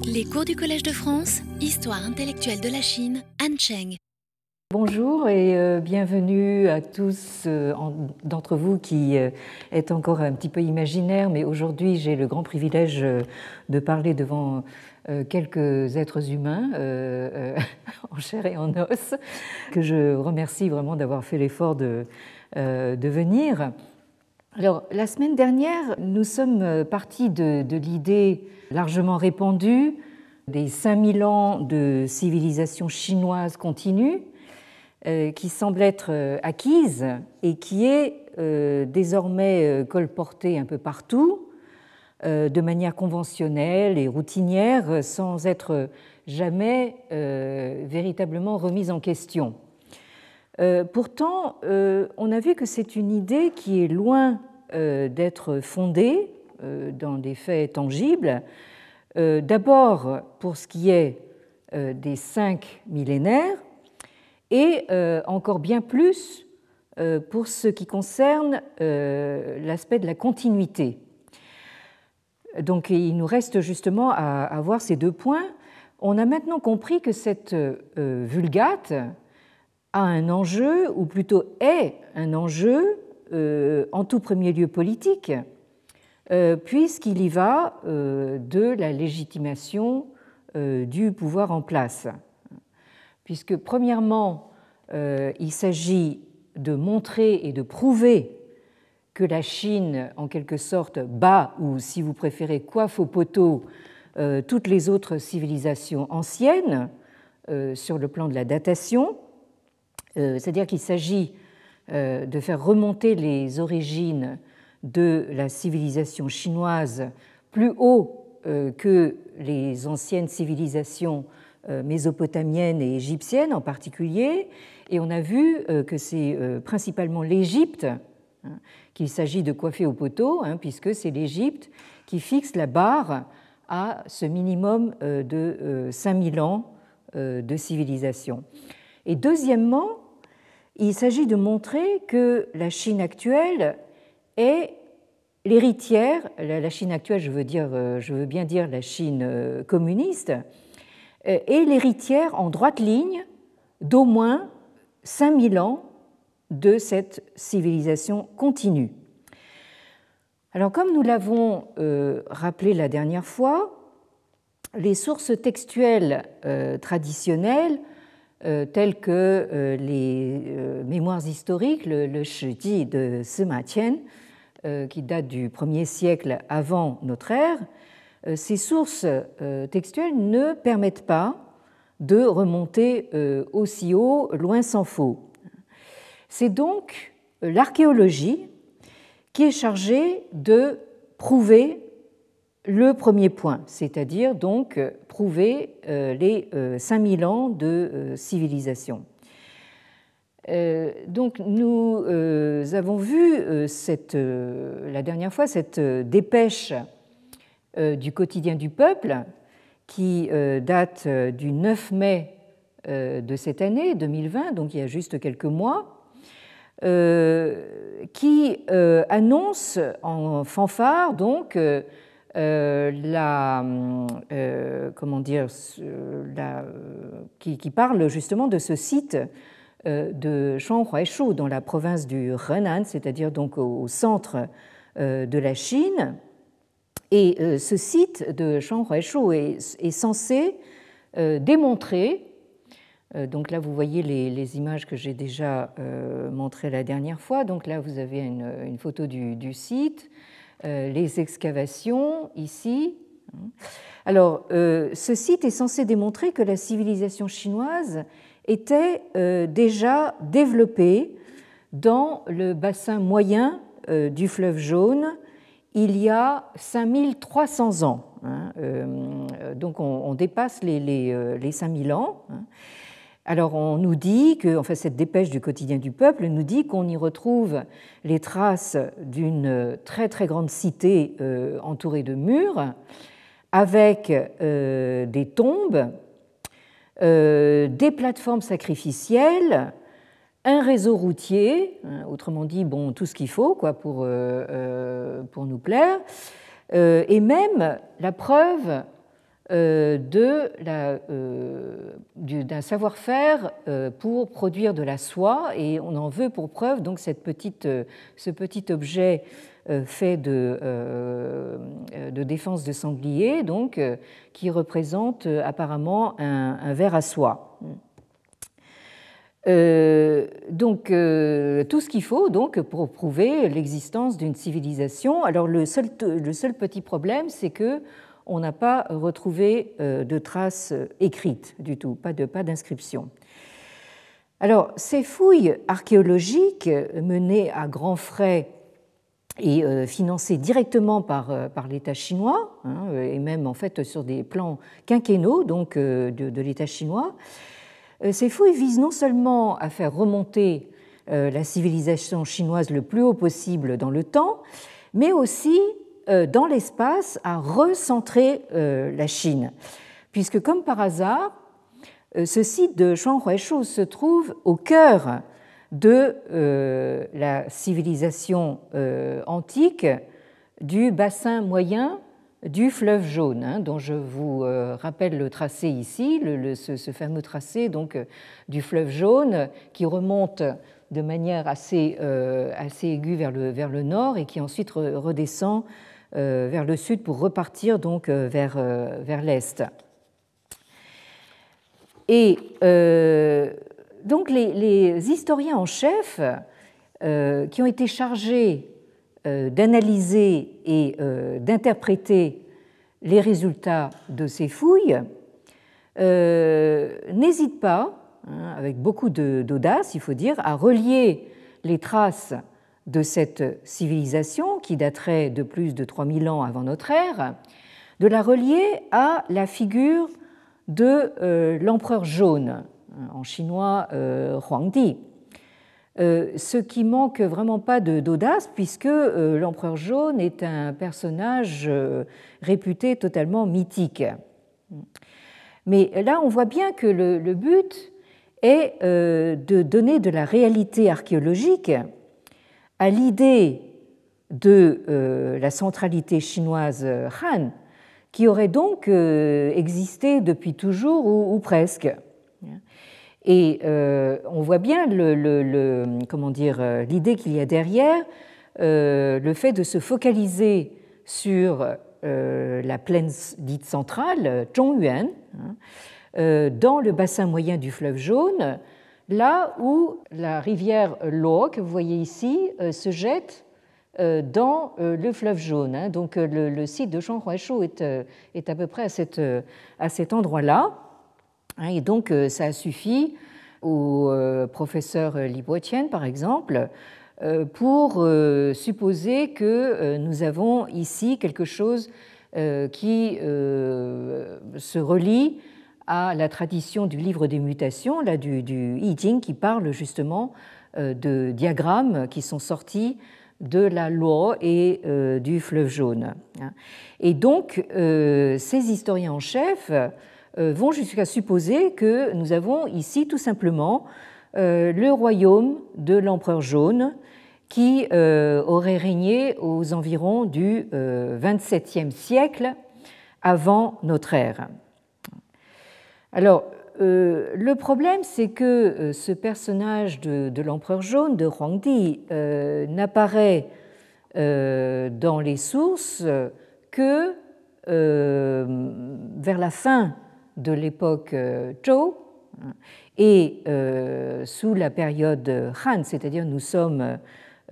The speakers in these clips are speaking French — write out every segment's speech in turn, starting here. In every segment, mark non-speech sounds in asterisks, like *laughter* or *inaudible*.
Les cours du Collège de France, Histoire intellectuelle de la Chine, Han Cheng. Bonjour et euh, bienvenue à tous euh, d'entre vous qui euh, êtes encore un petit peu imaginaires, mais aujourd'hui j'ai le grand privilège de parler devant quelques êtres humains *laughs* en chair et en os, que je remercie vraiment d'avoir fait l'effort de venir. Alors, la semaine dernière, nous sommes partis de, l'idée largement répandue des 5000 ans de civilisation chinoise continue, euh, qui semble être euh, acquise et qui est euh, désormais colportée un peu partout, de manière conventionnelle et routinière, sans être jamais véritablement remise en question. Pourtant, on a vu que c'est une idée qui est loin d'être fondée dans des faits tangibles, euh, d'abord pour ce qui est euh, des cinq millénaires et euh, encore bien plus pour ce qui concerne l'aspect de la continuité. Donc il nous reste justement à, voir ces deux points. On a maintenant compris que cette vulgate a un enjeu, ou plutôt est un enjeu, en tout premier lieu politique, euh, puisqu'il y va euh, de la légitimation euh, du pouvoir en place. Puisque, premièrement, il s'agit de montrer et de prouver que la Chine, en quelque sorte, bat, ou si vous préférez, coiffe au poteau toutes les autres civilisations anciennes sur le plan de la datation. C'est-à-dire qu'il s'agit de faire remonter les origines de la civilisation chinoise plus haut euh, que les anciennes civilisations euh, mésopotamiennes et égyptiennes en particulier. Et on a vu euh, que c'est principalement l'Égypte hein, qu'il s'agit de coiffer au poteau, hein, puisque c'est l'Égypte qui fixe la barre à ce minimum de 5000 ans de civilisation. Et deuxièmement, il s'agit de montrer que la Chine actuelle est l'héritière, la Chine actuelle, je veux, dire, euh, je veux bien dire la Chine euh, communiste, euh, est l'héritière en droite ligne d'au moins 5000 ans de cette civilisation continue. Alors comme nous l'avons rappelé la dernière fois, les sources textuelles traditionnelles telles que les mémoires historiques, le, le de Sima euh, qui date du 1er siècle avant notre ère, euh, ces sources euh, textuelles ne permettent pas de remonter aussi haut, loin s'en faut. C'est donc l'archéologie qui est chargée de prouver le premier point, c'est-à-dire donc prouver les 5000 ans de civilisation. Euh, donc nous euh, avons vu euh, la dernière fois cette dépêche du quotidien du peuple qui date du 9 mai de cette année 2020, donc il y a juste quelques mois, qui annonce en fanfare donc la comment dire la, qui, parle justement de ce site euh, de Shanghuaishu dans la province du Henan, c'est-à-dire donc au centre euh, de la Chine. Et euh, ce site de Shanghuaishu est, est censé démontrer, donc là vous voyez les, images que j'ai déjà montrées la dernière fois, donc là vous avez une, photo du site, les excavations ici. Alors ce site est censé démontrer que la civilisation chinoise était euh, déjà développé dans le bassin moyen euh, du fleuve jaune il y a 5300 ans. Hein, euh, donc on, dépasse les, les, 5000 ans. Alors on nous dit que, enfin cette dépêche du quotidien du peuple nous dit qu'on y retrouve les traces d'une très très grande cité entourée de murs, avec des tombes euh, des plateformes sacrificielles, un réseau routier, hein, autrement dit, bon, tout ce qu'il faut quoi, euh, euh, pour nous plaire, et même la preuve d'un savoir-faire pour produire de la soie et on en veut pour preuve donc cette petite, ce petit objet fait de, de, défense de sanglier donc qui représente apparemment un, verre à soie. Euh, donc euh, tout ce qu'il faut donc pour prouver l'existence d'une civilisation. Alors le seul, le seul petit problème, c'est que on n'a pas retrouvé euh, de traces écrites du tout, pas de pas d'inscription. Alors ces fouilles archéologiques menées à grands frais et financées directement par, l'État chinois, hein, et même en fait sur des plans quinquennaux donc de, l'État chinois, euh, ces fouilles visent non seulement à faire remonter euh, la civilisation chinoise le plus haut possible dans le temps, mais aussi euh, dans l'espace à recentrer la Chine. Puisque comme par hasard, ce site de Shuanghuaishu se trouve au cœur de la civilisation antique du bassin moyen du fleuve jaune, hein, dont je vous euh, rappelle le tracé ici, ce, fameux tracé donc, euh, du fleuve jaune qui remonte de manière assez, euh, assez aiguë vers le, vers le, nord et qui ensuite redescend vers le sud pour repartir donc vers, vers l'est. Et donc les, historiens en chef qui ont été chargés euh, d'analyser et euh, d'interpréter les résultats de ces fouilles, euh, n'hésite pas, hein, avec beaucoup d'audace, il faut dire, à relier les traces de cette civilisation qui daterait de plus de 3000 ans avant notre ère, de la relier à la figure de l'empereur jaune, en chinois Huangdi, euh, ce qui manque vraiment pas d'audace, puisque euh, l'empereur jaune est un personnage euh, réputé totalement mythique. Mais là, on voit bien que le, but est de donner de la réalité archéologique à l'idée de la centralité chinoise Han, qui aurait donc existé depuis toujours ou presque. Et euh, on voit bien le, comment dire euh, l'idée qu'il y a derrière euh, le fait de se focaliser sur la plaine dite centrale, Zhongyuan, hein, dans le bassin moyen du fleuve Jaune, là où la rivière Luo, que vous voyez ici, se jette dans le fleuve Jaune. Hein. Donc le, site de Zhonghuaishu est, à peu près à, cet endroit-là. Hein, et donc, euh, ça a suffi au euh, professeur Li par exemple, euh, pour supposer que nous avons ici quelque chose qui se relie à la tradition du livre des mutations, là, du, du I Ching, qui parle justement de diagrammes qui sont sortis de la loi et du fleuve jaune. Hein. Et donc, ces historiens en chef euh, vont jusqu'à supposer que nous avons ici tout simplement euh, le royaume de l'empereur jaune qui euh, aurait régné aux environs du XXVIIe siècle avant notre ère. Alors, le problème, c'est que ce personnage de, l'empereur jaune, de Huangdi, n'apparaît dans les sources que vers la fin de l'époque euh, Zhou et euh, sous la période Han, c'est-à-dire nous sommes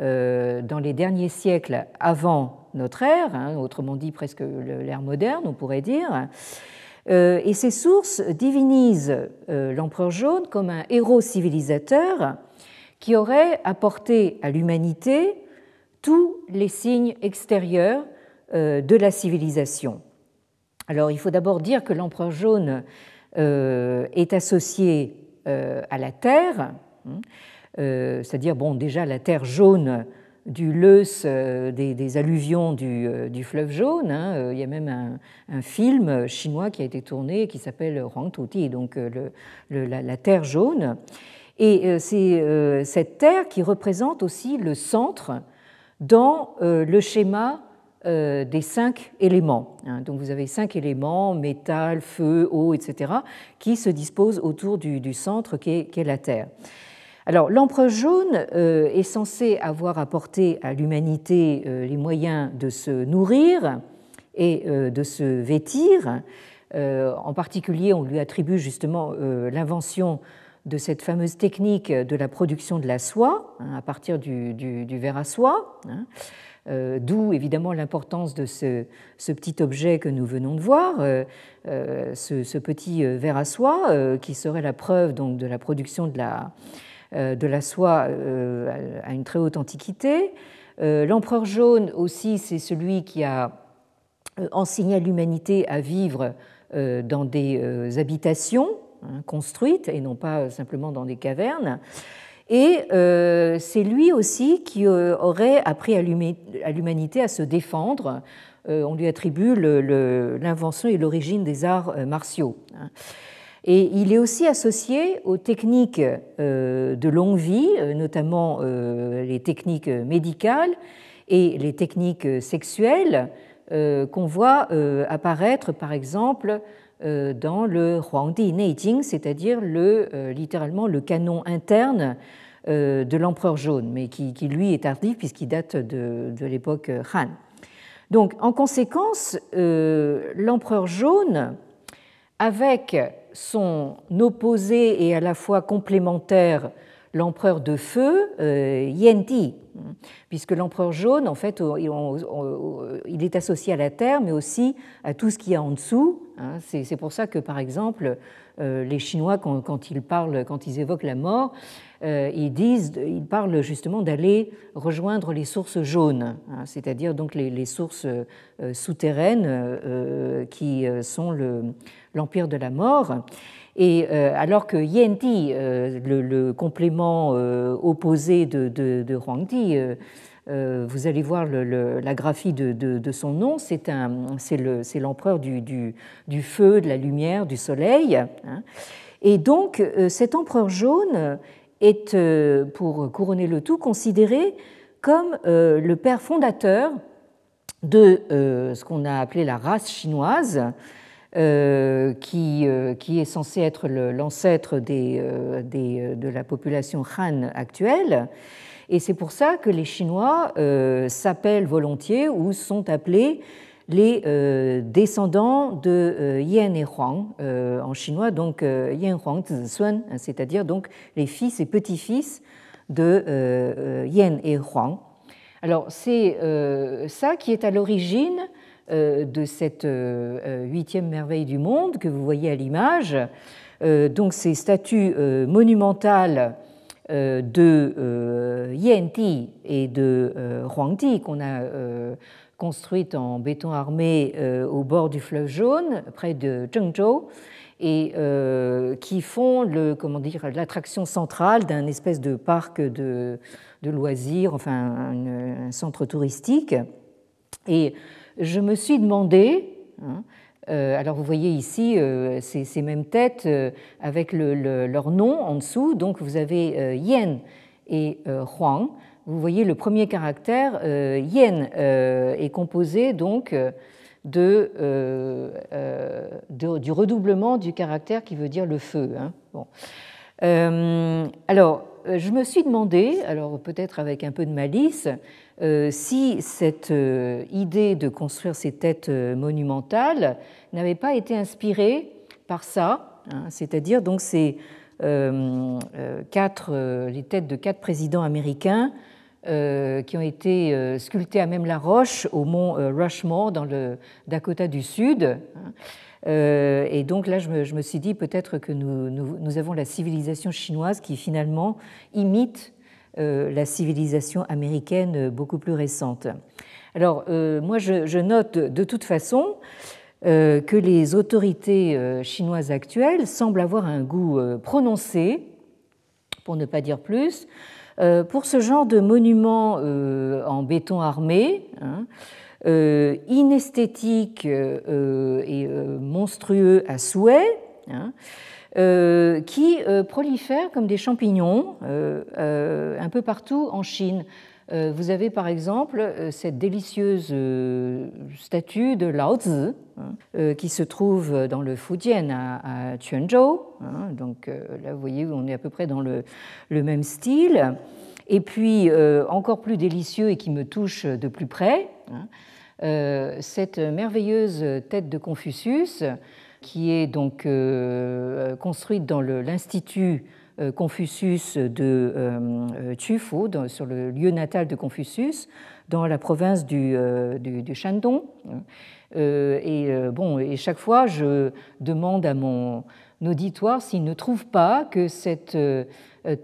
euh, dans les derniers siècles avant notre ère, hein, autrement dit presque l'ère moderne, on pourrait dire. Et ces sources divinisent l'empereur jaune comme un héros civilisateur qui aurait apporté à l'humanité tous les signes extérieurs de la civilisation. Alors il faut d'abord dire que l'empereur jaune euh, est associé euh, à la Terre, hein, euh, c'est-à-dire bon déjà la Terre jaune du Leus des, alluvions du, fleuve jaune. Hein, il y a même un, film chinois qui a été tourné qui s'appelle Huang Tuti, donc la, Terre jaune. Et c'est cette Terre qui représente aussi le centre dans le schéma des cinq éléments. Hein. Donc vous avez cinq éléments, métal, feu, eau, etc., qui se disposent autour du, centre qui est, la Terre. Alors l'empereur jaune est censé avoir apporté à l'humanité les moyens de se nourrir et de se vêtir. En particulier, on lui attribue justement l'invention de cette fameuse technique de la production de la soie hein, à partir du, verre à soie, hein. euh, d'où évidemment l'importance de ce, petit objet que nous venons de voir, euh, euh, ce, petit verre à soie qui serait la preuve donc, de la production de la, de la soie à une très haute antiquité. L'empereur jaune aussi, c'est celui qui a enseigné à l'humanité à vivre dans des habitations Hein, construite et non pas simplement dans des cavernes. Et euh, c'est lui aussi qui euh, aurait appris à l'humanité à se défendre. Euh, on lui attribue l'invention et l'origine des arts martiaux. Et il est aussi associé aux techniques de longue vie, notamment les techniques médicales et les techniques sexuelles qu'on voit apparaître par exemple euh, dans le Huangdi Neijing, c'est-à-dire le, euh, littéralement le canon interne euh, de l'empereur jaune, mais qui, lui est tardif puisqu'il date de, de l'époque Han. Donc, en conséquence, l'empereur jaune, avec son opposé et à la fois complémentaire, l'empereur de feu, Yenti, puisque l'empereur jaune, en fait, il est associé à la terre, mais aussi à tout ce qu'il y a en dessous. Hein. C'est pour ça que, par exemple, euh, les Chinois, quand ils parlent, quand ils évoquent la mort, euh, ils disent, ils parlent justement d'aller rejoindre les sources jaunes, hein, c'est-à-dire donc les, sources euh, souterraines qui sont l'empire de la mort. Et alors que Yenti, le, complément opposé de, de, vous allez voir la graphie de, son nom, c'est l'empereur du, du, feu, de la lumière, du soleil. Hein. Et donc cet empereur jaune est, euh, pour couronner le tout, considéré comme euh, le père fondateur de euh, ce qu'on a appelé la race chinoise, qui, est censé être l'ancêtre des, de la population Han actuelle. Et c'est pour ça que les Chinois s'appellent volontiers ou sont appelés les euh, descendants de euh, Yan et Huang euh, en chinois, donc Yan Huang Zisuan, hein, c'est-à-dire donc les fils et petits-fils de Yan et Huang. Alors c'est ça qui est à l'origine de cette huitième merveille du monde que vous voyez à l'image. donc ces statues monumentales de Yan-Ti et de Huang-Ti qu'on a construite en béton armé euh, au bord du fleuve Jaune, près de Zhengzhou, et euh, qui font le, comment dire, l'attraction centrale d'un espèce de parc de, loisirs, enfin un, centre touristique. Et je me suis demandé, hein, euh, alors vous voyez ici ces, mêmes têtes avec leur nom en dessous, donc vous avez Yen et Huang, vous voyez le premier caractère, euh, yen, euh, est composé donc de, euh, du redoublement du caractère qui veut dire le feu. Hein. Bon. alors, je me suis demandé, alors peut-être avec un peu de malice, si cette idée de construire ces têtes monumentales n'avait pas été inspirée par ça, hein, c'est-à-dire donc ces quatre, les têtes de quatre présidents américains qui ont été euh, sculptés à même la roche au mont euh, Rushmore dans le Dakota du Sud. Et donc là, je me, suis dit peut-être que nous, avons la civilisation chinoise qui finalement imite la civilisation américaine beaucoup plus récente. Alors moi, je, note de toute façon que les autorités chinoises actuelles semblent avoir un goût prononcé, pour ne pas dire plus, euh, pour ce genre de monument euh, en béton armé, hein, euh, inesthétique et monstrueux à souhait, hein, qui prolifèrent comme des champignons un peu partout en Chine. Vous avez par exemple cette délicieuse statue de Lao Tzu hein, qui se trouve dans le Fujian à, Quanzhou. Hein. donc là, vous voyez, on est à peu près dans le, même style. Et puis, encore plus délicieux et qui me touche de plus près, hein, cette merveilleuse tête de Confucius qui est donc euh, construite dans l'Institut euh, Confucius de euh, Tufu, sur le lieu natal de Confucius, dans la province du, du, Shandong. et, bon, et chaque fois, je demande à mon auditoire s'il ne trouve pas que cette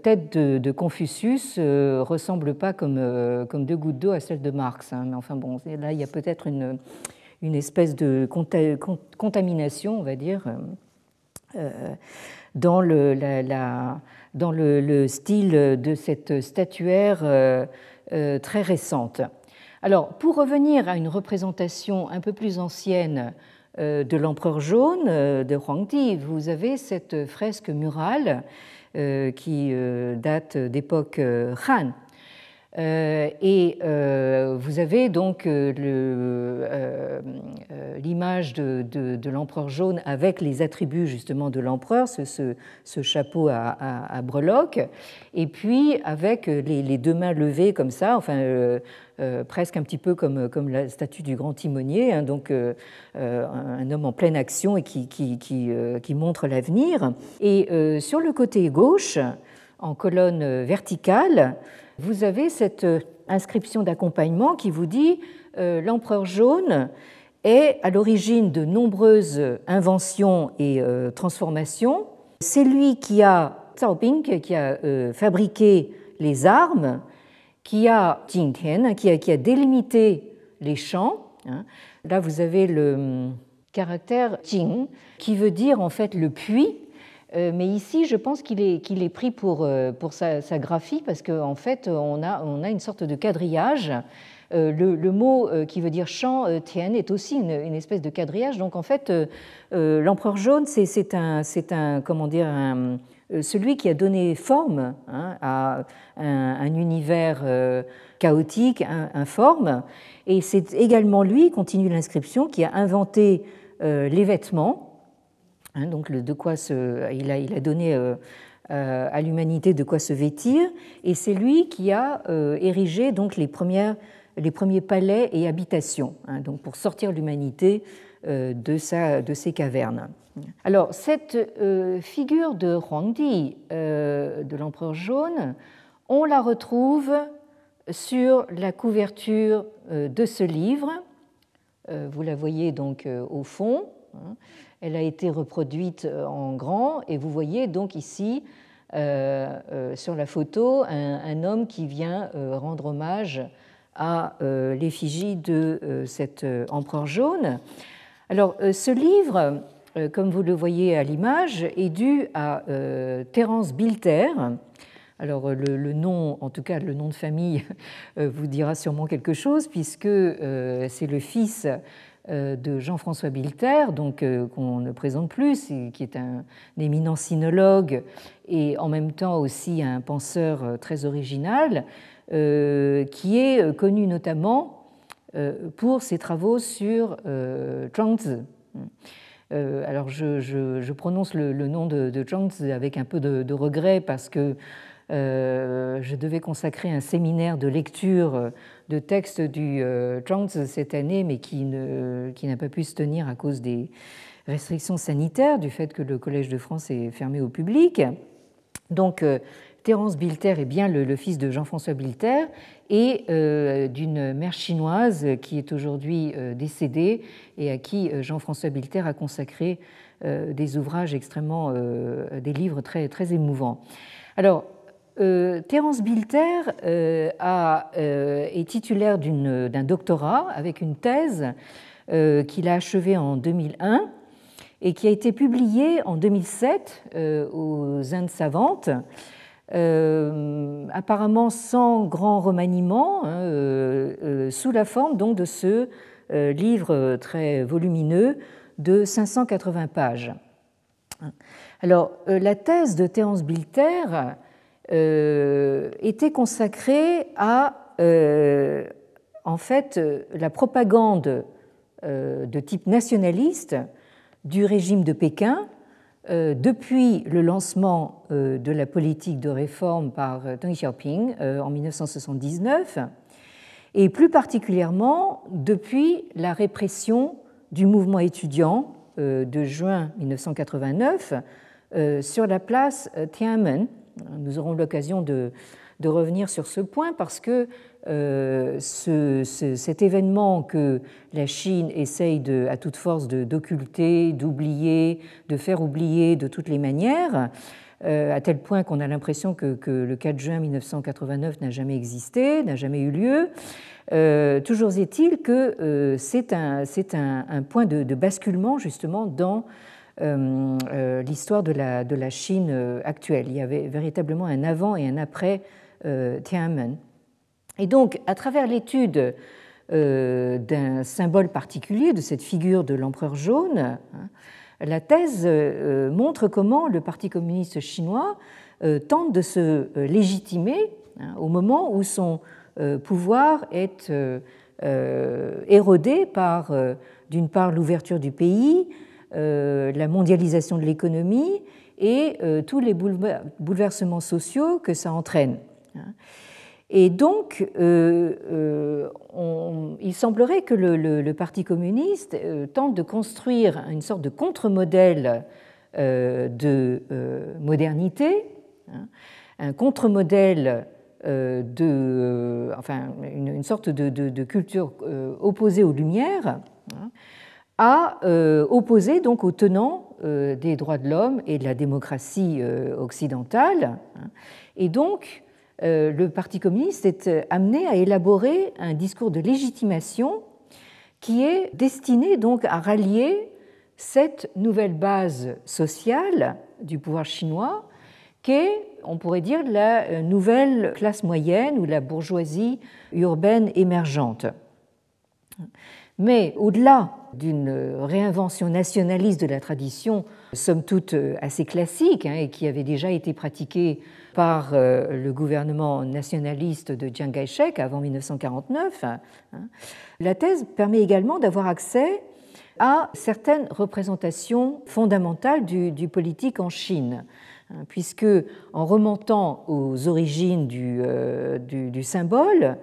tête de, Confucius ne ressemble pas comme, comme deux gouttes d'eau à celle de Marx. Hein. Mais enfin, bon, là, il y a peut-être une une espèce de contamination, on va dire, euh, euh, dans, le, style de cette statuaire euh, très récente. Alors, pour revenir à une représentation un peu plus ancienne de l'empereur jaune de Huangdi, vous avez cette fresque murale qui date d'époque Han euh, et euh, vous avez donc euh, l'image de, l'empereur jaune avec les attributs justement de l'empereur, ce, chapeau à, breloques, et puis avec les, deux mains levées comme ça, enfin presque un petit peu comme, la statue du grand timonier, hein, donc un homme en pleine action et qui montre l'avenir. Et sur le côté gauche, en colonne verticale, vous avez cette euh, inscription d'accompagnement qui vous dit euh, l'empereur jaune est à l'origine de nombreuses inventions et euh, transformations. C'est lui qui a qui a fabriqué les armes, qui a qui a, délimité les champs. Hein. Là, vous avez le hum, caractère Jing, qui veut dire en fait le puits, mais ici, je pense qu'il est, pris pour, euh, sa, graphie parce qu'en en fait, on a, une sorte de quadrillage. Euh, le, mot qui veut dire champ tienne est aussi une, espèce de quadrillage. Donc en fait, l'empereur jaune, c'est un, un, comment dire, celui qui a donné forme hein, à un, univers chaotique, informe. Et c'est également lui, continue l'inscription, qui a inventé les vêtements Hein, donc de quoi il, a, donné euh, euh, à l'humanité de quoi se vêtir, et c'est lui qui a euh, érigé donc les, premiers palais et habitations, hein, donc pour sortir l'humanité de, de ses cavernes. Alors cette figure de Huangdi, de l'empereur jaune, on la retrouve sur la couverture de ce livre. Vous la voyez donc au fond. Hein. Elle a été reproduite euh, en grand et vous voyez donc ici euh, euh, sur la photo un, homme qui vient rendre hommage à l'effigie de cet empereur jaune. Alors ce livre, comme vous le voyez à l'image, est dû à Terence Bilter. Alors le, nom, en tout cas le nom de famille, *laughs* vous dira sûrement quelque chose puisque c'est le fils de Jean-François Bilter, donc euh, qu'on ne présente plus, qui est un éminent sinologue et en même temps aussi un penseur euh, très original, qui est connu notamment pour ses travaux sur Zhuangzi. Alors je, prononce le, nom de, de avec un peu de regret parce que euh, je devais consacrer un séminaire de lecture de textes du euh, Zhuangzi cette année, mais qui, n'a pas pu se tenir à cause des restrictions sanitaires, du fait que le Collège de France est fermé au public. Donc, euh, Terence Bilter est bien le, fils de Jean-François Bilter et d'une mère chinoise qui est aujourd'hui décédée et à qui Jean-François Bilter a consacré des ouvrages extrêmement, des livres très, très émouvants. Alors, euh, Terence Bilter euh, euh, est titulaire d'un doctorat avec une thèse qu'il a achevée en 2001 et qui a été publiée en 2007 aux Indes savantes, apparemment sans grand remaniement, hein, sous la forme donc de ce livre très volumineux de 580 pages. Alors, la thèse de Terence Bilter euh, était consacré à en fait la propagande de type nationaliste du régime de Pékin depuis le lancement de la politique de réforme par Deng Xiaoping en 1979 et plus particulièrement depuis la répression du mouvement étudiant euh, de juin 1989 euh, sur la place euh, Tiananmen. Nous aurons l'occasion de, revenir sur ce point parce que cet événement que la Chine essaye à toute force d'occulter, d'oublier, de faire oublier de toutes les manières, à tel point qu'on a l'impression que, le 4 juin 1989 n'a jamais existé, n'a jamais eu lieu. Euh, toujours est-il que euh, c'est un, point de, basculement justement dans euh, l'histoire de la, de la, Chine actuelle. Il y avait véritablement un avant et un après Tiananmen. Et donc, à travers l'étude d'un symbole particulier, de cette figure de l'empereur jaune, hein, la thèse montre comment le Parti communiste chinois tente de se légitimer hein, au moment où son euh, pouvoir est euh, euh, érodé par, d'une part, l'ouverture du pays, la mondialisation de l'économie et tous les bouleversements sociaux que ça entraîne. Et donc, il semblerait que le, Parti communiste tente de construire une sorte de contre-modèle de modernité, hein, un contre-modèle euh, de, euh, enfin, une, sorte de, culture euh, opposée aux Lumières, hein, à opposer donc aux tenants des droits de l'homme et de la démocratie occidentale. Hein. Et donc, le Parti communiste est amené à élaborer un discours de légitimation qui est destiné donc à rallier cette nouvelle base sociale du pouvoir chinois qu'est on pourrait dire, la euh, nouvelle classe moyenne ou la bourgeoisie urbaine émergente. Mais au-delà d'une réinvention nationaliste de la tradition, somme toute euh, assez classique, hein, et qui avait déjà été pratiquée par euh, le gouvernement nationaliste de Chiang Kai-shek avant 1949, hein, la thèse permet également d'avoir accès à certaines représentations fondamentales du politique en Chine. Hein, puisque en remontant aux origines du, euh, symbole,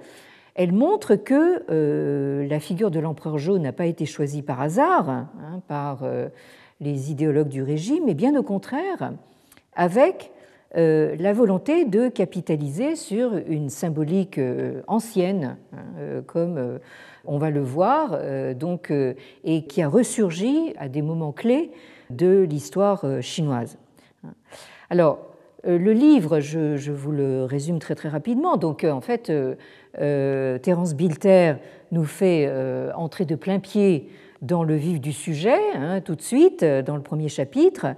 elle montre que euh, la figure de l'empereur jaune n'a pas été choisie par hasard hein, par euh, les idéologues du régime, mais bien au contraire, avec la volonté de capitaliser sur une symbolique ancienne, hein, comme on va le voir, donc, et qui a ressurgi à des moments clés de l'histoire chinoise. Alors, euh, le livre, je, vous le résume très très rapidement. Donc, euh, en fait, euh, Terence Bilter nous fait entrer de plein pied dans le vif du sujet, hein, tout de suite, dans le premier chapitre,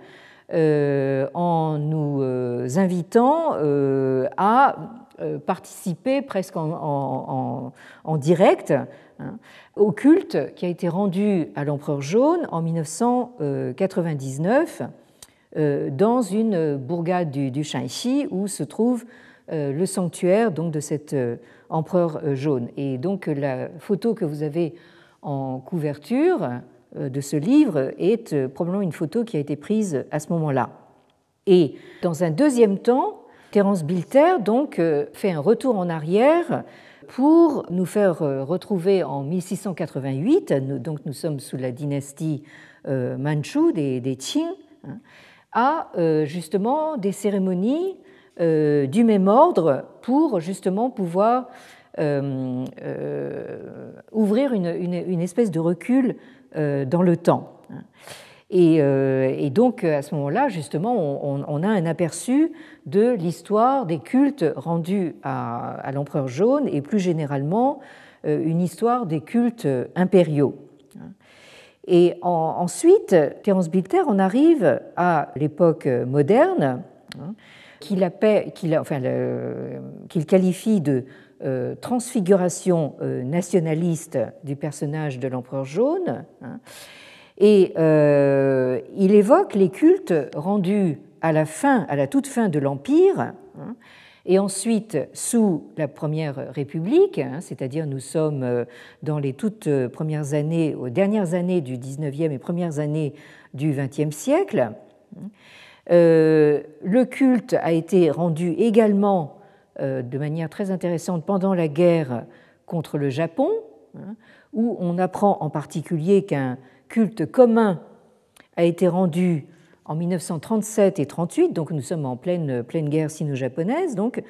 en nous invitant à participer presque en, direct hein, au culte qui a été rendu à l'empereur jaune en 1999 euh, dans une bourgade du, Shanxi où se trouve euh, le sanctuaire donc, de cet euh, empereur jaune. Et donc la photo que vous avez en couverture de ce livre est probablement une photo qui a été prise à ce moment-là. Et dans un deuxième temps, Terence Bilter donc fait un retour en arrière pour nous faire retrouver en 1688, donc nous sommes sous la dynastie manchoue des, des Qing, hein, à euh, justement des cérémonies euh, du même ordre pour justement pouvoir euh, ouvrir une, espèce de recul dans le temps. Et, donc, à ce moment-là, justement, on, a un aperçu de l'histoire des cultes rendus à l'empereur jaune et plus généralement une histoire des cultes impériaux. Et ensuite, Terence Bilter en arrive à l'époque moderne, hein, qu'il enfin, qualifie de euh, transfiguration euh, nationaliste du personnage de l'empereur jaune. Hein, et euh, il évoque les cultes rendus à la fin, à la toute fin de l'Empire, hein, Et ensuite, sous la Première République, hein, c'est-à-dire nous sommes dans les toutes premières années, aux dernières années du XIXe et premières années du XXe siècle, le culte a été rendu également de manière très intéressante pendant la guerre contre le Japon, hein, où on apprend en particulier qu'un culte commun a été rendu en 1937 et 38, donc nous sommes en pleine, guerre sino-japonaise, donc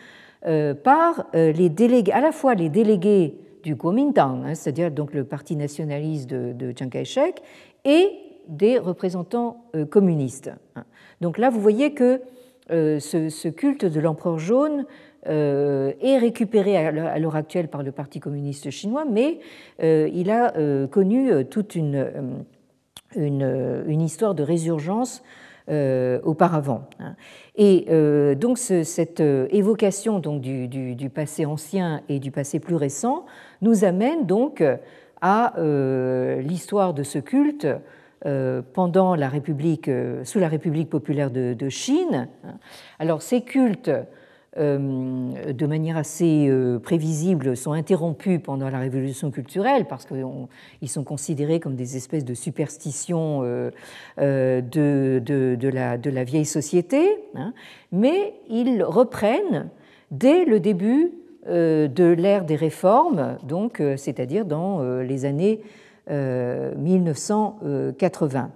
euh, par euh, les délégués, à la fois les délégués du Kuomintang, hein, c'est-à-dire donc le parti nationaliste de, Chiang Kai-shek, et des représentants euh, communistes. Hein. Donc là, vous voyez que ce, culte de l'empereur jaune est récupéré à l'heure actuelle par le Parti communiste chinois, mais il a connu toute une, histoire de résurgence auparavant. Hein. Et euh, donc cette euh, évocation donc, du, passé ancien et du passé plus récent nous amène donc à l'histoire de ce culte pendant la République, sous la République populaire de, Chine. Alors ces cultes euh, de manière assez euh, prévisible, sont interrompus pendant la révolution culturelle parce qu'ils sont considérés comme des espèces de superstitions euh, de, de, la, de, la, vieille société, hein. mais ils reprennent dès le début de l'ère des réformes, donc c'est-à-dire dans les années 1980.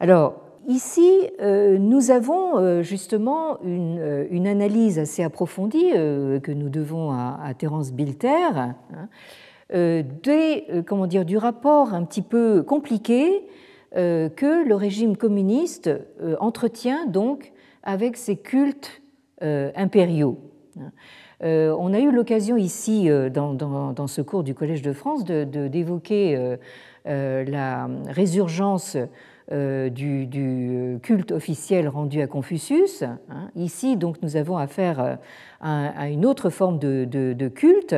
Alors, Ici, euh, nous avons euh, justement euh, une, analyse assez approfondie que nous devons à, Terence Bilter hein, des, comment dire, du rapport un petit peu compliqué que le régime communiste entretient donc avec ses cultes impériaux. On a eu l'occasion ici, dans, ce cours du Collège de France, d'évoquer la résurgence euh, du, culte officiel rendu à Confucius. Hein. Ici, donc, nous avons affaire euh, à, une autre forme de, culte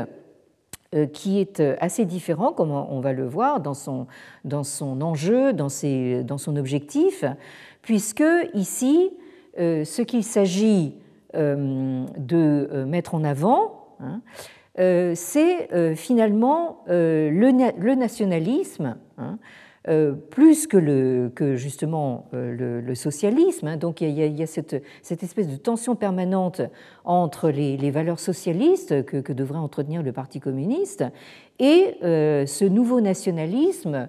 euh, qui est assez différent, comme on va le voir, dans son, dans son enjeu, dans, ses, dans son objectif, puisque ici, ce qu'il s'agit de mettre en avant, hein, c'est finalement le, nationalisme. Euh, plus que, le, que justement euh, le, socialisme. Hein. Donc il y a, cette, cette, espèce de tension permanente entre les, valeurs socialistes que, que, devrait entretenir le Parti communiste et euh, ce nouveau nationalisme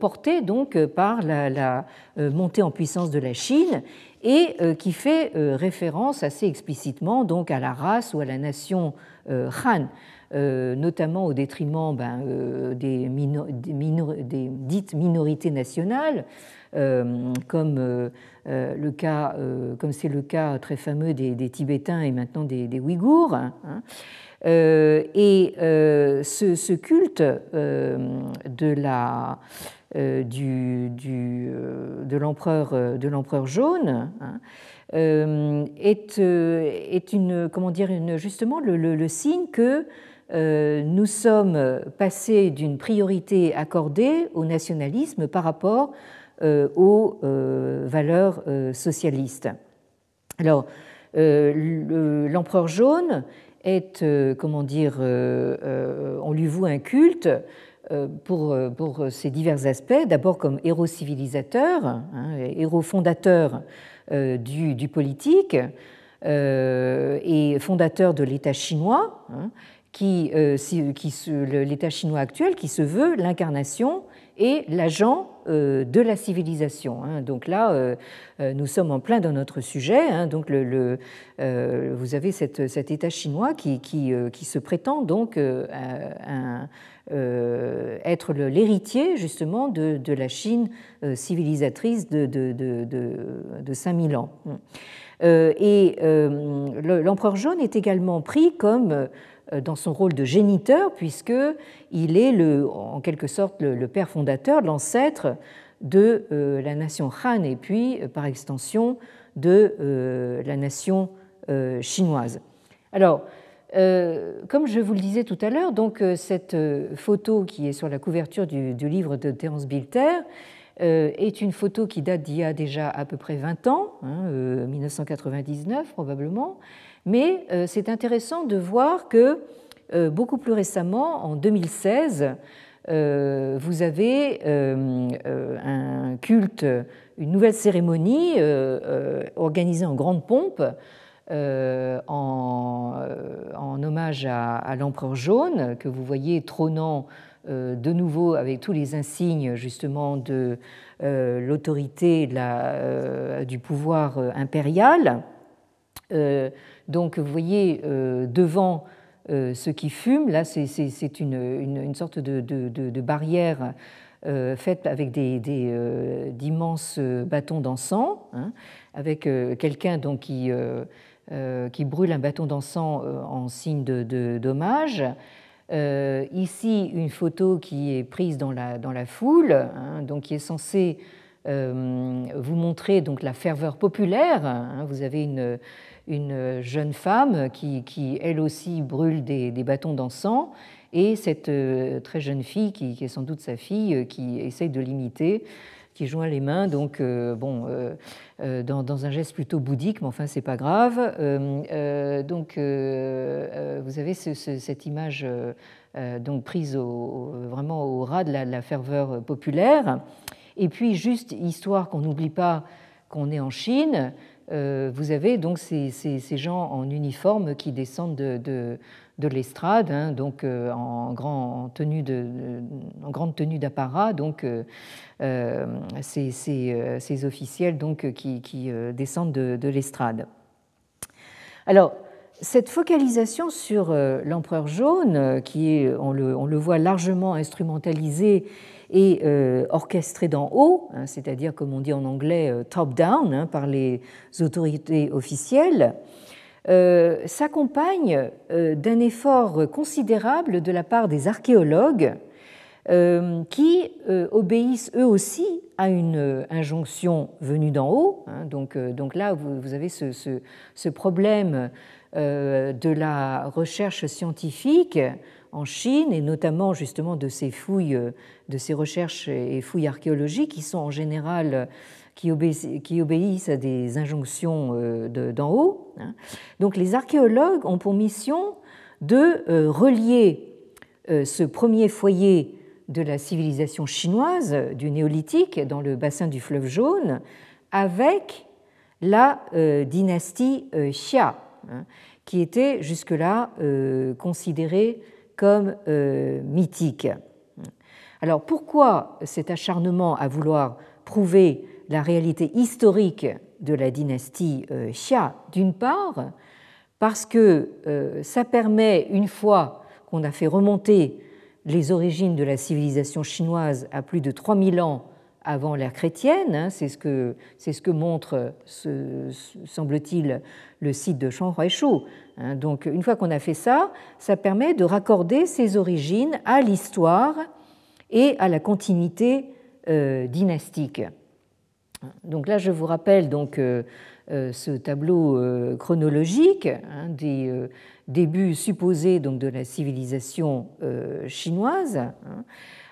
porté donc par la, la montée en puissance de la Chine et qui fait référence assez explicitement donc à la race ou à la nation Han. Euh, notamment au détriment ben, euh, des, dites minorités nationales, euh, comme le cas, comme c'est le cas très fameux des, Tibétains et maintenant des, Ouïghours. Hein. et ce, culte de l'empereur jaune hein, est, une comment dire justement le, signe que nous sommes passés d'une priorité accordée au nationalisme par rapport euh, aux euh, valeurs socialistes. Alors, l'empereur jaune est, comment dire, on lui voue un culte pour, pour ses divers aspects, d'abord comme héros civilisateur, hein, héros fondateur du, du, politique et fondateur de l'État chinois, hein, qui, euh, l'État chinois actuel qui se veut l'incarnation et l'agent euh, de la civilisation. Hein. Donc là, euh, nous sommes en plein dans notre sujet. Hein. Donc vous avez cet État chinois qui, se prétend donc être l'héritier justement de, de, la Chine civilisatrice de, de, de 5000 ans. Et l'empereur jaune est également pris comme dans son rôle de géniteur, puisqu'il est le, en quelque sorte le, père fondateur, l'ancêtre de euh, la nation Han et puis, euh, par extension, de la nation chinoise. Alors, comme je vous le disais tout à l'heure, donc cette photo qui est sur la couverture du, livre de Terence Bilter est une photo qui date d'il y a déjà à peu près 20 ans, 1999 hein, probablement, mais c'est intéressant de voir que beaucoup plus récemment, en 2016, vous avez un culte, une nouvelle cérémonie organisée en grande pompe euh, en, euh, hommage à, l'empereur jaune, que vous voyez trônant euh, de nouveau avec tous les insignes justement de l'autorité du pouvoir impérial. Donc vous voyez devant ce qui fume, là c'est une, sorte de, barrière faite avec d'immenses des, bâtons d'encens, hein, avec quelqu'un donc qui euh, brûle un bâton d'encens euh, en signe de, dommage. Euh, ici, une photo qui est prise dans la, dans la foule, hein, donc qui est censée vous montrer donc la ferveur populaire. Hein. vous avez une, une jeune femme qui, elle aussi, brûle des, bâtons d'encens, et cette très jeune fille, qui, est sans doute sa fille, qui essaye de l'imiter qui joint les mains, donc euh, bon, euh, euh, dans, un geste plutôt bouddhique, mais enfin c'est pas grave. donc vous avez cette image donc prise vraiment au ras de la, ferveur populaire. Et puis juste histoire qu'on n'oublie pas qu'on est en Chine, vous avez donc ces, gens en uniforme qui descendent de, de l'estrade, hein, donc euh, en, grand, tenue de, grande tenue d'apparat, donc euh, euh, ces, officiels donc, qui, descendent de, l'estrade. Alors, cette focalisation sur l'empereur jaune, qui est, on le, on le, voit largement instrumentalisé et orchestré d'en haut, hein, c'est-à-dire comme on dit en anglais top-down hein, par les autorités officielles, euh, s'accompagne euh, d'un effort considérable de la part des archéologues euh, qui obéissent eux aussi à une injonction venue d'en haut. Hein. donc, donc, là, vous, avez ce, problème de la recherche scientifique en Chine et notamment justement de ces fouilles, de ces recherches et fouilles archéologiques qui sont en général qui obéissent, à des injonctions euh, d'en haut. Hein. Donc les archéologues ont pour mission de euh, relier euh, ce premier foyer de la civilisation chinoise du néolithique dans le bassin du fleuve jaune avec la dynastie Xia, hein, qui était jusque-là considérée comme mythique. Alors pourquoi cet acharnement à vouloir prouver la réalité historique de la dynastie euh, Xia, d'une part, parce que euh, ça permet, une fois qu'on a fait remonter les origines de la civilisation chinoise à plus de 3000 ans avant l'ère chrétienne, hein, c'est ce, que, montre, semble-t-il, le site de Shanhuaishu. Hein. Donc, une fois qu'on a fait ça, ça permet de raccorder ces origines à l'histoire et à la continuité euh, dynastique. Donc là, je vous rappelle donc euh, euh, ce tableau chronologique hein, des débuts supposés donc de la civilisation chinoise. Hein.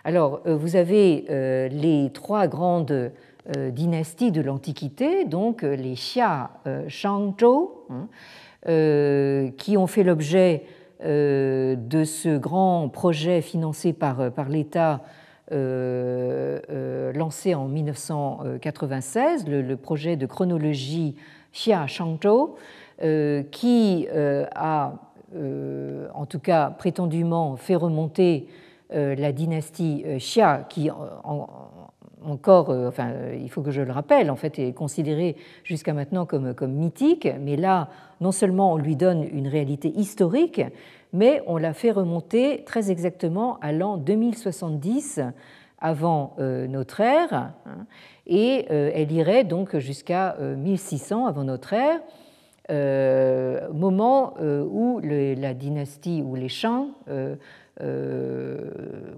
Alors, vous avez les trois grandes dynasties de l'Antiquité, donc les Xia, Shang, Zhou, qui ont fait l'objet de ce grand projet financé par, par l'État euh, euh, lancé en 1996, le, projet de chronologie Xia Shangzhou, euh, qui a en tout cas prétendument fait remonter la dynastie Xia, qui encore, enfin, il faut que je le rappelle, en fait, est considérée jusqu'à maintenant comme, comme mythique, mais là, non seulement on lui donne une réalité historique, mais on l'a fait remonter très exactement à l'an 2070 avant euh, notre ère, hein, et euh, elle irait donc jusqu'à 1600 euh, avant notre ère, moment où la dynastie ou les Shang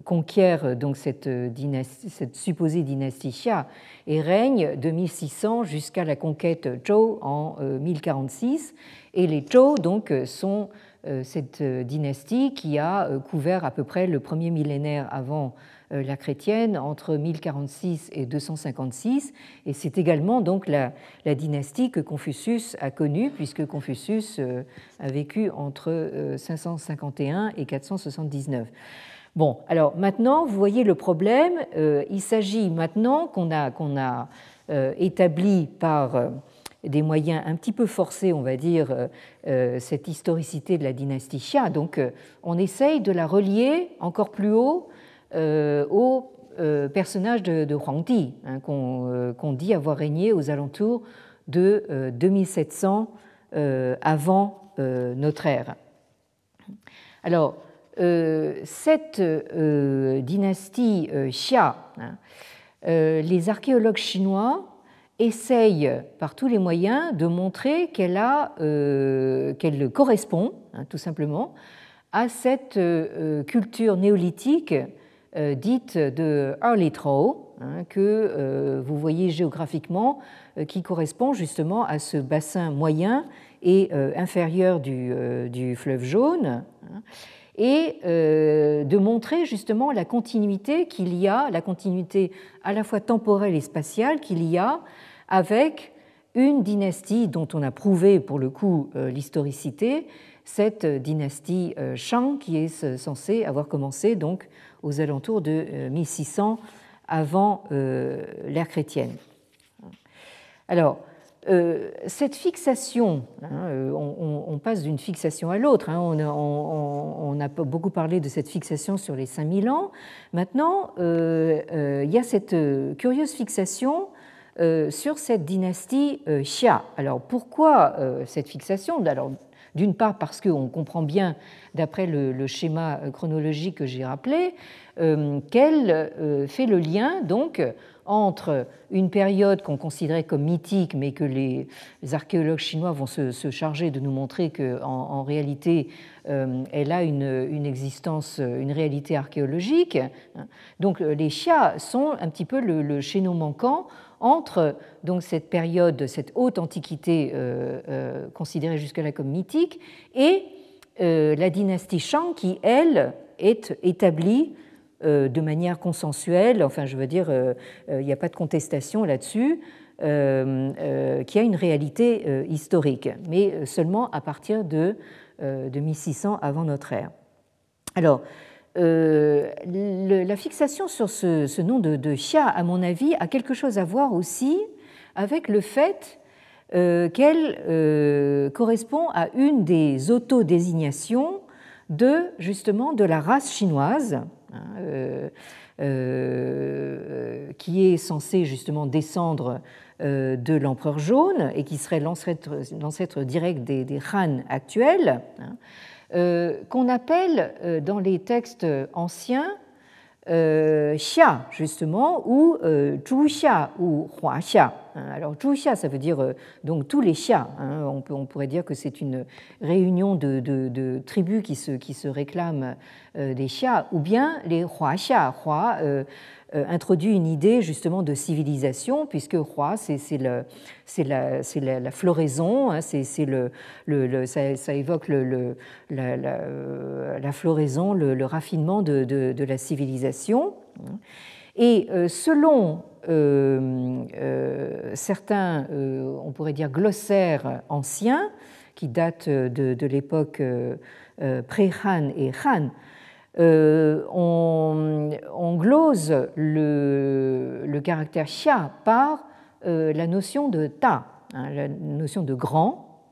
conquièrent donc cette, dynastie, supposée dynastie Xia et règne de 1600 jusqu'à la conquête Zhou en 1046. Et les Zhou donc sont cette dynastie qui a couvert à peu près le premier millénaire avant la chrétienne, entre 1046 et 256. Et c'est également donc la, dynastie que Confucius a connue, puisque Confucius a vécu entre 551 et 479. Bon, alors maintenant, vous voyez le problème. il s'agit maintenant qu'on a, a établi par des moyens un petit peu forcés, on va dire, euh, euh, cette historicité de la dynastie Xia. Donc euh, on essaye de la relier encore plus haut au personnage de, Huangdi, hein, qu'on dit avoir régné aux alentours de 2700 avant notre ère. Alors, cette dynastie Xia, hein, les archéologues chinois essaye par tous les moyens de montrer qu'elle euh, correspond, hein, tout simplement, à cette euh, culture néolithique euh, dite de Arlitro, hein, que vous voyez géographiquement, qui correspond justement à ce bassin moyen et inférieur du, du, fleuve jaune. Hein, et de montrer justement la continuité qu'il y a, la continuité à la fois temporelle et spatiale qu'il y a avec une dynastie dont on a prouvé pour le coup euh, l'historicité, cette dynastie euh, Shang qui est censée avoir commencé donc aux alentours de 1600 euh, avant l'ère chrétienne. Alors, cette fixation, hein, on, passe d'une fixation à l'autre, hein, on, a beaucoup parlé de cette fixation sur les 5000 ans, maintenant il y a cette curieuse fixation euh, sur cette dynastie euh, Xia. Alors pourquoi euh, cette fixation? D'une part parce qu'on comprend bien, d'après le, schéma chronologique que j'ai rappelé, qu'elle fait le lien donc entre une période qu'on considérait comme mythique, mais que les, archéologues chinois vont se, charger de nous montrer qu'en en, réalité, elle a une, existence, une réalité archéologique. Donc les Xia sont un petit peu le, le manquant entre donc cette période, cette haute antiquité euh, euh, considérée jusque-là comme mythique, et euh, la dynastie Shang qui, elle, est établie de manière consensuelle, enfin je veux dire, il n'y a pas de contestation là-dessus, qui a une réalité historique, mais seulement à partir de, de 1600 avant notre ère. Alors, euh, la fixation sur ce, nom de, Xia, à mon avis, a quelque chose à voir aussi avec le fait euh, qu'elle euh, correspond à une des autodésignations de justement de la race chinoise, hein, qui est censée justement descendre de l'empereur jaune et qui serait l'ancêtre direct des, des Han actuels. Hein. Euh, qu'on appelle euh, dans les textes anciens euh, Xia, justement, ou Zhu Xia ou Hua Xia. Hein, alors, Zhu Xia, ça veut dire donc tous les Xia. Hein. on, pourrait dire que c'est une réunion de, tribus qui se, réclament des Xia, ou bien les Hua Xia. Hua, introduit une idée justement de civilisation, puisque roi, c'est la, la, floraison, hein, c'est le, le, ça, évoque le, la, la, floraison, le, raffinement de, de, la civilisation. Et euh, selon euh, certains, on pourrait dire, glossaires anciens, qui datent de, de l'époque pré-Han et Han, euh, on, glose le, caractère xia par euh, la notion de ta, hein, la notion de grand.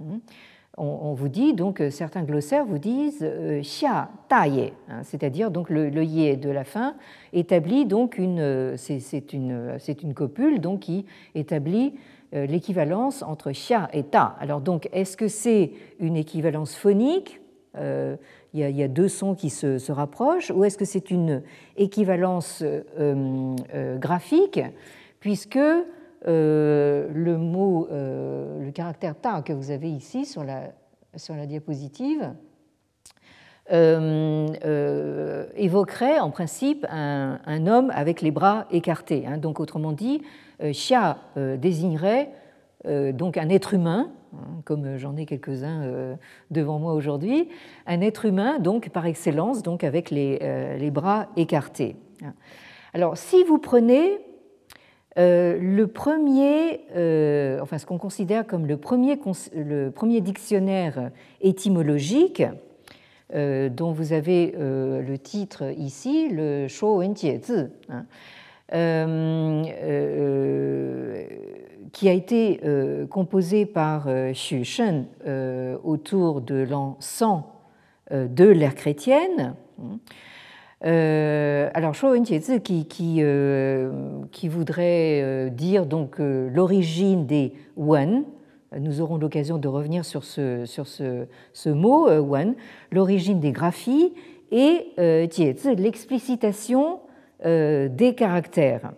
On, vous dit donc, certains glossaires vous disent euh, xia ta ye, hein, c'est-à-dire donc le, le ye de la fin établit donc une, c'est une, copule donc qui établit l'équivalence entre xia et ta. Alors donc, est-ce que c'est une équivalence phonique? Il y, a, deux sons qui se, rapprochent, ou est-ce que c'est une équivalence euh, euh, graphique, puisque euh, le mot, le caractère ta que vous avez ici sur la, sur la diapositive, évoquerait en principe un, homme avec les bras écartés. Hein. Donc, autrement dit, Xia désignerait donc un être humain comme j'en ai quelques-uns devant moi aujourd'hui, un être humain donc par excellence, donc avec les, bras écartés. Alors si vous prenez le premier, enfin ce qu'on considère comme le premier, le premier dictionnaire étymologique, dont vous avez le titre ici, le Shou Wen Jie hein, euh, euh, qui a été euh, composé par Xu Shen autour de l'an 100 de l'ère chrétienne. alors, Shou qui, qui, qui, voudrait dire donc l'origine des Wen, nous aurons l'occasion de revenir sur ce, sur ce, ce mot, Wen, l'origine des graphies, et l'explicitation euh, des caractères.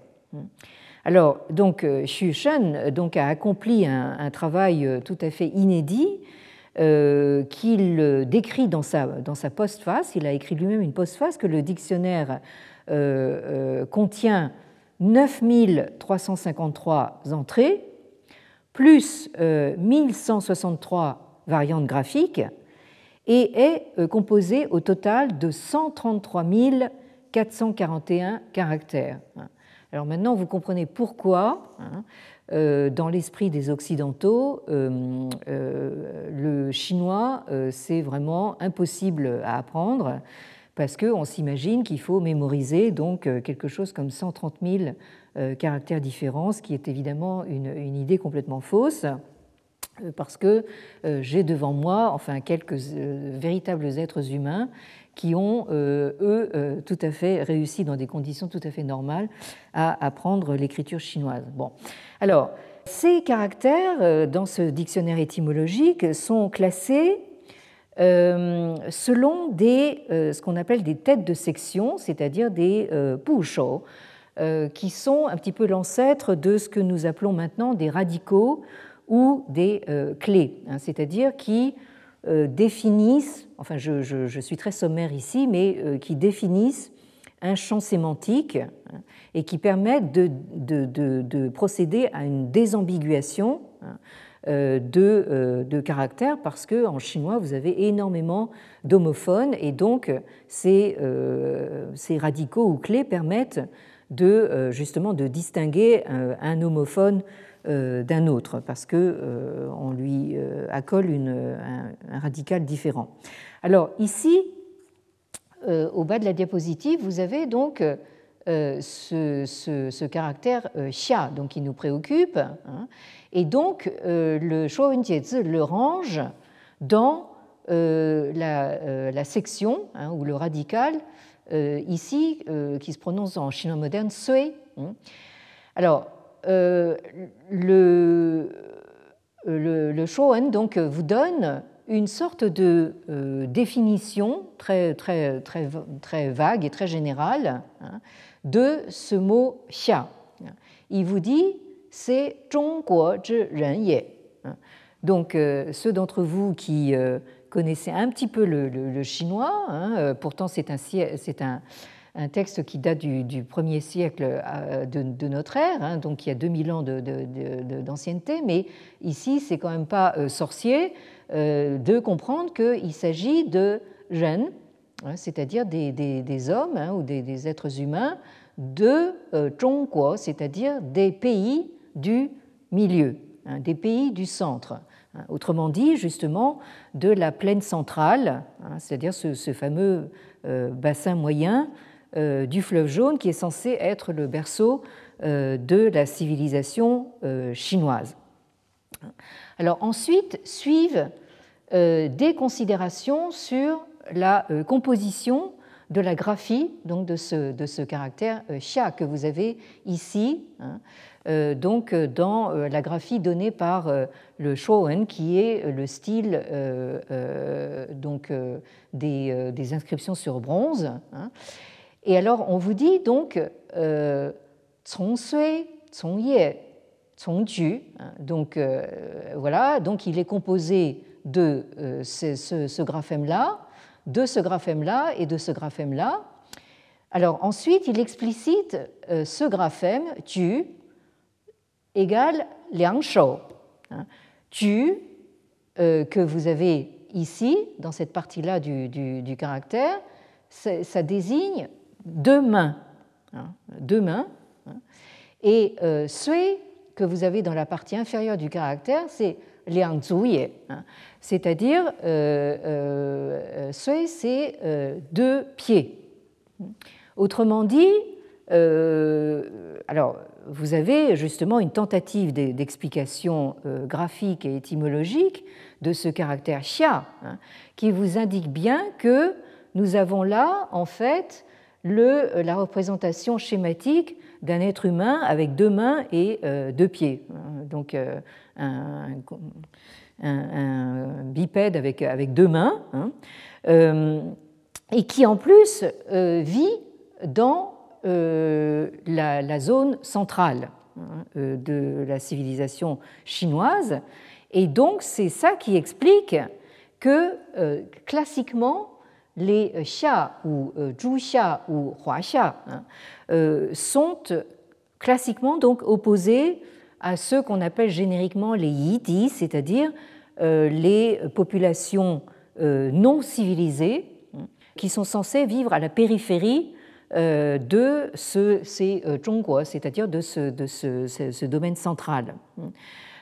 Alors, donc, euh, Xu Shen donc, a accompli un, travail euh, tout à fait inédit qu'il décrit dans sa, postface. Il a écrit lui-même une postface que le dictionnaire contient 9353 entrées, plus 1163 variantes graphiques, et est composé au total de 133 000 441 caractères. Alors maintenant, vous comprenez pourquoi, hein, euh, dans l'esprit des Occidentaux, euh, euh, le chinois, c'est vraiment impossible à apprendre parce qu'on s'imagine qu'il faut mémoriser donc quelque chose comme 130 000 caractères différents, ce qui est évidemment une, une idée complètement fausse parce que j'ai devant moi enfin quelques véritables êtres humains qui ont, euh, eux, euh, tout à fait réussi dans des conditions tout à fait normales à apprendre l'écriture chinoise. Bon. Alors, ces caractères, euh, dans ce dictionnaire étymologique, sont classés selon des, ce qu'on appelle des têtes de section, c'est-à-dire des pushou, qui sont un petit peu l'ancêtre de ce que nous appelons maintenant des radicaux ou des clés, hein, c'est-à-dire qui euh, définissent, enfin je, suis très sommaire ici, mais euh, qui définissent un champ sémantique hein, et qui permettent de, de, procéder à une désambiguation hein, euh, de, caractères parce qu'en chinois, vous avez énormément d'homophones et donc ces, ces, radicaux ou clés permettent de, justement de distinguer un homophone euh, d'un autre, parce qu'on euh, on lui euh, accole un, radical différent. Alors ici, au bas de la diapositive, vous avez donc ce, caractère xia donc, qui nous préoccupe, hein, et donc le Jiezi le range dans la, la, section hein, ou le radical ici qui se prononce en chinois moderne sui. Hein. Alors, euh, le, le, donc, vous donne une sorte de euh, définition très, très, très, très vague et très générale hein, de ce mot xia. Il vous dit c'est Zhongguo zhi ren ye. Donc, euh, ceux d'entre vous qui connaissez un petit peu le, chinois, hein, pourtant c'est un, un texte qui date du, premier siècle euh, de, notre ère, hein, donc il y a 2000 ans d'ancienneté, mais ici, c'est quand même pas euh, sorcier euh, de comprendre qu'il s'agit de jeunes, hein, c'est-à-dire des, hommes hein, ou des, êtres humains de Zhongguo, c'est-à-dire des pays du milieu, des pays du centre. Autrement dit, justement, de la plaine centrale, c'est-à-dire ce, fameux bassin moyen euh, du fleuve jaune qui est censé être le berceau euh, de la civilisation euh, chinoise. Alors ensuite suivent des considérations sur la composition de la graphie donc de ce, caractère xia que vous avez ici, hein, donc dans la graphie donnée par le Showen, qui est le style donc, des, des, inscriptions sur bronze. Hein. Et alors, on vous dit donc euh, Sui, Ye. Hein. Donc euh, voilà, donc il est composé de euh, ce, graphème-là, de ce graphème-là et de ce graphème-là. Alors ensuite, il explicite euh, ce graphème Tu égale Liang Shou. Hein. Tu que vous avez ici, dans cette partie-là du, caractère, ça désigne deux mains. Hein, deux mains. Hein. Et euh, sui que vous avez dans la partie inférieure du caractère, c'est liang hein. c'est-à-dire euh, euh, sui, c'est euh, deux pieds. Autrement dit, alors vous avez justement une tentative d'explication graphique et étymologique de ce caractère xia, qui vous indique bien que nous avons là, en fait, le, la représentation schématique d'un être humain avec deux mains et euh, deux pieds. Donc euh, un, bipède avec, avec deux mains, hein. euh, et qui en plus vit dans la, zone centrale hein, de la civilisation chinoise. Et donc c'est ça qui explique que classiquement, les xia ou zhu ou hua xia hein, euh, sont classiquement donc opposés à ceux qu'on appelle génériquement les yidis, c'est-à-dire euh, les populations euh, non civilisées qui sont censées vivre à la périphérie de ce, ces Zhongguo, c'est-à-dire de, ce, de ce, domaine central.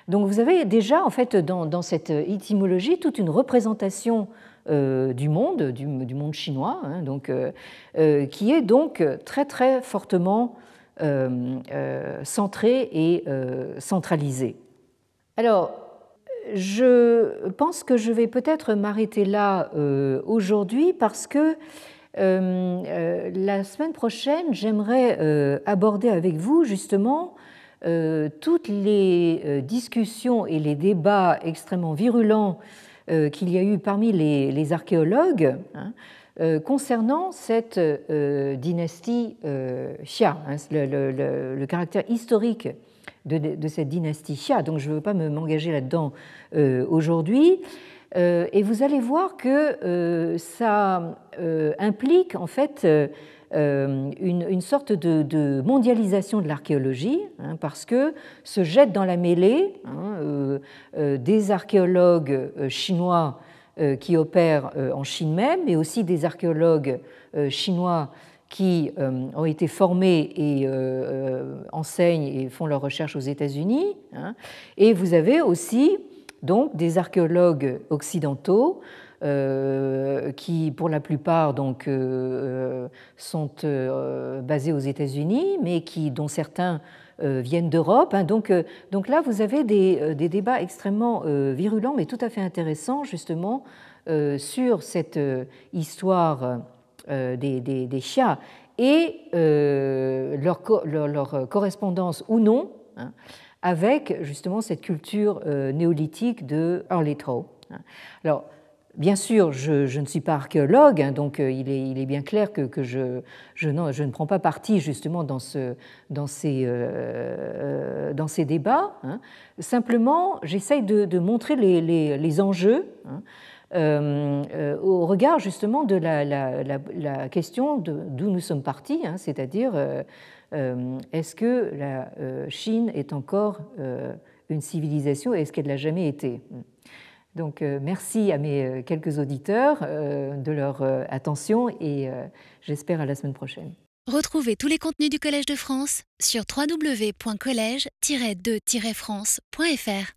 Donc vous avez déjà en fait dans, dans cette étymologie toute une représentation euh, du monde, du, monde chinois, hein, euh, euh, qui est donc très très fortement centré et centralisé. Alors, je pense que je vais peut-être m'arrêter là aujourd'hui parce que la semaine prochaine, j'aimerais aborder avec vous justement toutes les discussions et les débats extrêmement virulents euh, qu'il y a eu parmi les, archéologues hein, euh, concernant cette euh, dynastie Xia, hein, le, caractère historique de, cette dynastie Xia. Donc je ne veux pas m'engager là-dedans aujourd'hui. et vous allez voir que ça implique en fait euh, une, sorte de, mondialisation de l'archéologie, hein, parce que se jettent dans la mêlée euh, euh, des archéologues chinois qui opèrent en Chine même, mais aussi des archéologues chinois qui ont été formés et enseignent et font leurs recherches aux États-Unis. Hein. Et vous avez aussi donc des archéologues occidentaux euh, qui pour la plupart donc, euh, euh, sont basés aux États-Unis, mais qui, dont certains viennent d'Europe. Hein. Donc, donc là, vous avez des, des débats extrêmement virulents, mais tout à fait intéressants, justement, sur cette histoire des, des, chias et leur, leur, correspondance ou non hein, avec justement cette culture néolithique de Arletho. Hein. Alors, Bien sûr, je, ne suis pas archéologue, hein, donc euh, il est, bien clair que, je, ne prends pas parti justement dans, ces, euh, débats. Hein. Simplement, j'essaye de, montrer les, enjeux hein, euh, au regard justement de la, question d'où nous sommes partis, c'est-à-dire est-ce que la Chine est encore une civilisation et est-ce qu'elle l'a jamais été donc euh, merci à mes euh, quelques auditeurs euh, de leur attention et j'espère à la semaine prochaine. Retrouvez tous les contenus du Collège de France sur www.colège-2-france.fr.